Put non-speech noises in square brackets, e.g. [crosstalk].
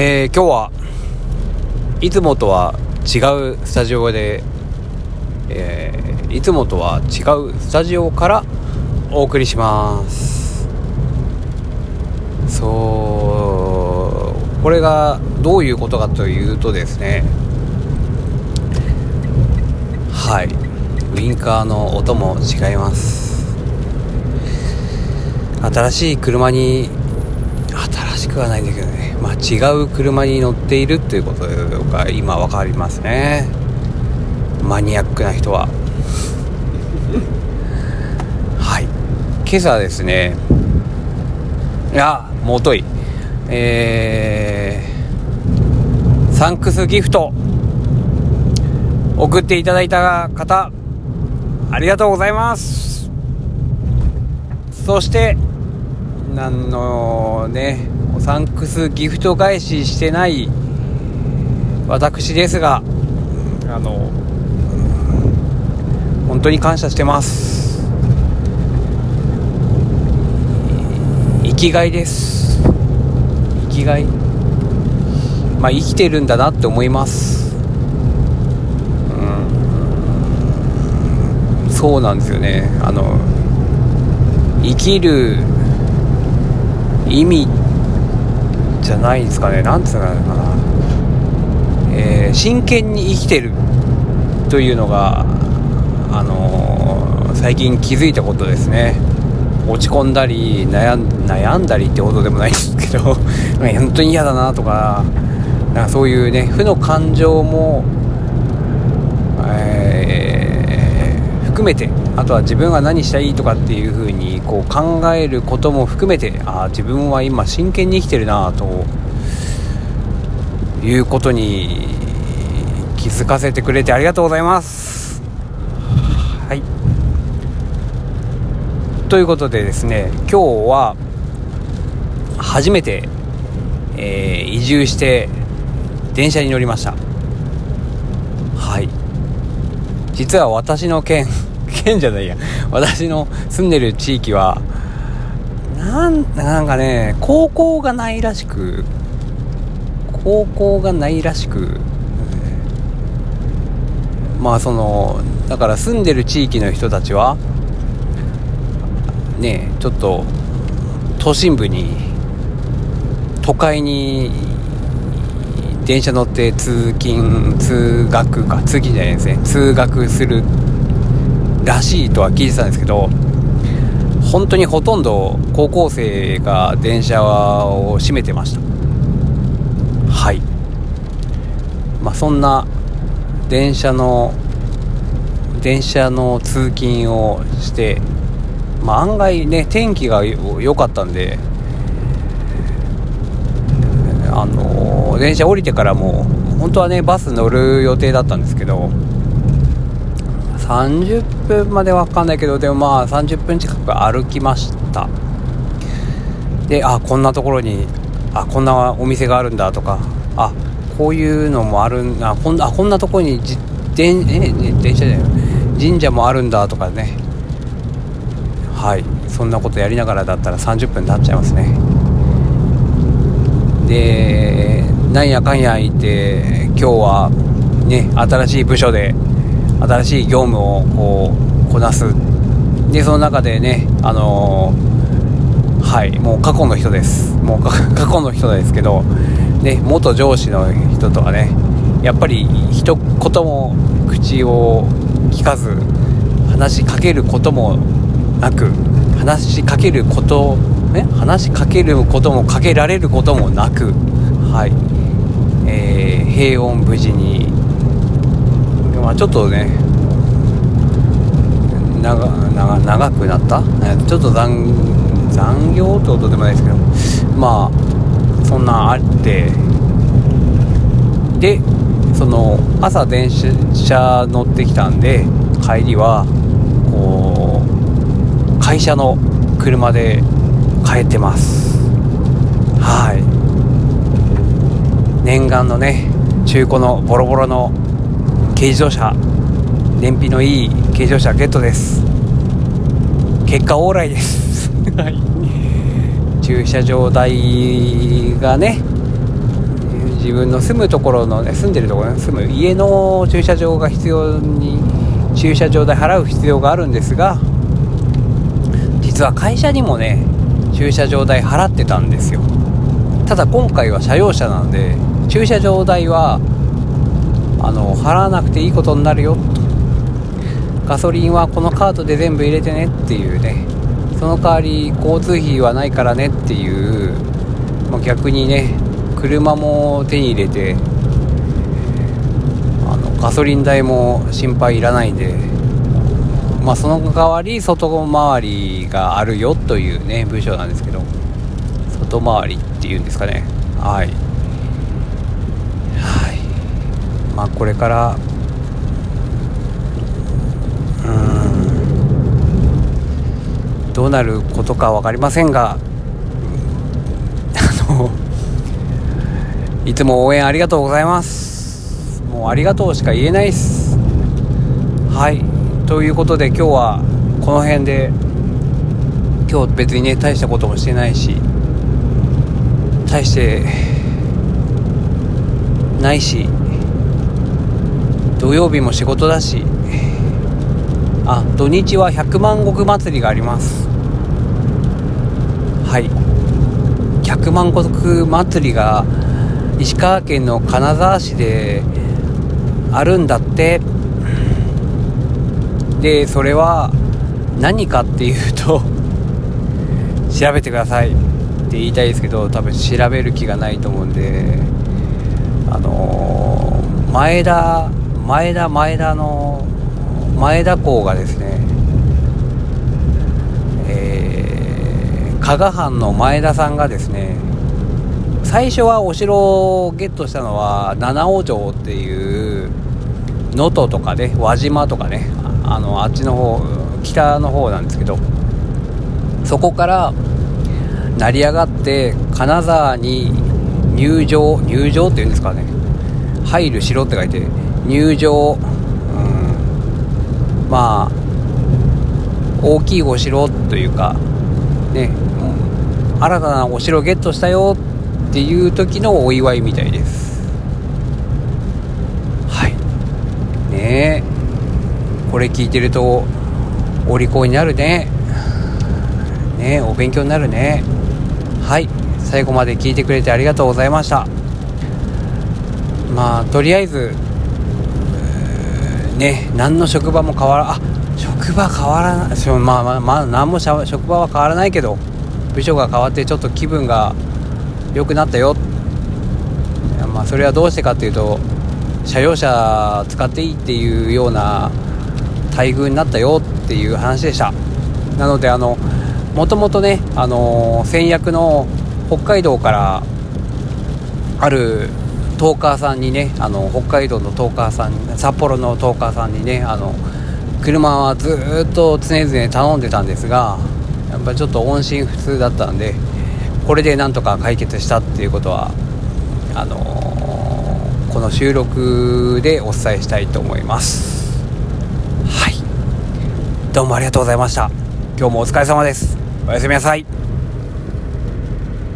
えー、今日はいつもとは違うスタジオで、えー、いつもとは違うスタジオからお送りします。そうこれがどういうことかというとですねはい。ウインカーの音も違います。新しい車に新しくはないんだけどね、まあ、違う車に乗っているっていうことが今分かりますね。マニアックな人は。はい。今朝ですね。いやもうとい。えー、サンクスギフト。送っていただいた方ありがとうございます。そして何のねサンクスギフト返ししてない私ですがあの本当に感謝してます。生きがいです。生きがい。まあ生きてるんだなって思います。うん。そうなんですよね。あの生きる意味じゃないですかね。なんつうのかな、えー、真剣に生きてるというのがあのー、最近気づいたことですね。落ち込んだり悩ん悩んだりってほどでもないんですけど [laughs] 本当に嫌だなとかなんかそういうね負の感情も、えー、含めてあとは自分が何したらいいとかっていう風にこう考えることも含めてああ自分は今真剣に生きてるなということに気づかせてくれてありがとうございます。はい。ということでですね今日は初めて、えー、移住して電車に乗りました。はい。実は私の県県じゃないや。私の住んでる地域はなんなんかね高校がないらしく高校がないらしくまあそのだから住んでる地域の人たちはねちょっと都心部に都会に電車乗って通勤通学か通勤じゃないですね。通学するらしいとは聞いてたんですけど本当にほとんど高校生が電車を占めてました。はい。まあそんな電車の電車の通勤をしてまあ案外ね天気が良かったんであの電車降りてからも本当はねバス乗る予定だったんですけど30分までわかんないけどでもまあ30分近く歩きました。であこんなところにあこんなお店があるんだとかあこういうのもあるんあこんあこんなところに自電え電車じゃない神社もあるんだとかね。はい。そんなことやりながらだったら30分経っちゃいますね。でなんやかんや言って今日はね新しい部署で新しい業務をこうこなす。でその中でねあのー、はいもう過去の人です。もう [laughs] 過去の人ですけどね元上司の人とかねやっぱり一言も口を聞かず話しかけることもなく話しかけることね話しかけることもかけられることもなくはい、えー、平穏無事にまあ、ちょっとね長長長くなった？ちょっと残残業ってことでもないですけどまあそんなんあってでその朝電車乗ってきたんで帰りはこう会社の車で帰ってます。はい。念願のね中古のボロボロの軽自動車。燃費のいい軽自動車ゲットです。結果オーライです。[laughs] 駐車場代がね、自分の住むところの、ね、住んでるところ、ね、住む家の駐車場が必要に駐車場代払う必要があるんですが実は会社にもね駐車場代払ってたんですよ。ただ今回は車用車なんで駐車場代はあの払わなくていいことになるよ。ガソリンはこのカートで全部入れてねっていうね。その代わり交通費はないからねっていう、まあ、逆にね車も手に入れてあのガソリン代も心配いらないんで、まあ、その代わり外回りがあるよというね部署なんですけど。外回りっていうんですかね、はい。まあ、これからうんどうなることか分かりませんがあのいつも応援ありがとうございます。もうありがとうしか言えないっす。はい。ということで今日はこの辺で今日別にね大したこともしてないし大してないし土曜日も仕事だし。あ土日は百万石祭りがあります。はい。百万石祭りが石川県の金沢市であるんだって。でそれは何かっていうと調べてくださいって言いたいですけど多分調べる気がないと思うんであのー、前田前田前田の前田港がですねえー、加賀藩の前田さんがですね最初はお城をゲットしたのは七尾城っていう能登とかね輪島とかねあのあっちの方北の方なんですけどそこから成り上がって金沢に入城入城っていうんですかね入る城って書いて入城、うん、まあ大きいお城というかね新たなお城ゲットしたよっていう時のお祝いみたいです。はい。ねえ。これ聞いてるとお利口になるね。ねお勉強になるね。はい。最後まで聞いてくれてありがとうございました。まあとりあえずね何の職場も変わらあ職場変わらないまあまあまあ何も職場は変わらないけど部署が変わってちょっと気分が良くなったよ。まあそれはどうしてかっていうと車用車使っていいっていうような待遇になったよっていう話でした。なのであのもともとねあの先約の北海道からあるトーカーさんにねあの北海道のトーカーさん札幌のトーカーさんにねあの車はずっと常々頼んでたんですがやっぱりちょっと音信不通だったんでこれでなんとか解決したっていうことはあのー、この収録でお伝えしたいと思います。はい。どうもありがとうございました。今日もお疲れ様です。おやすみなさい。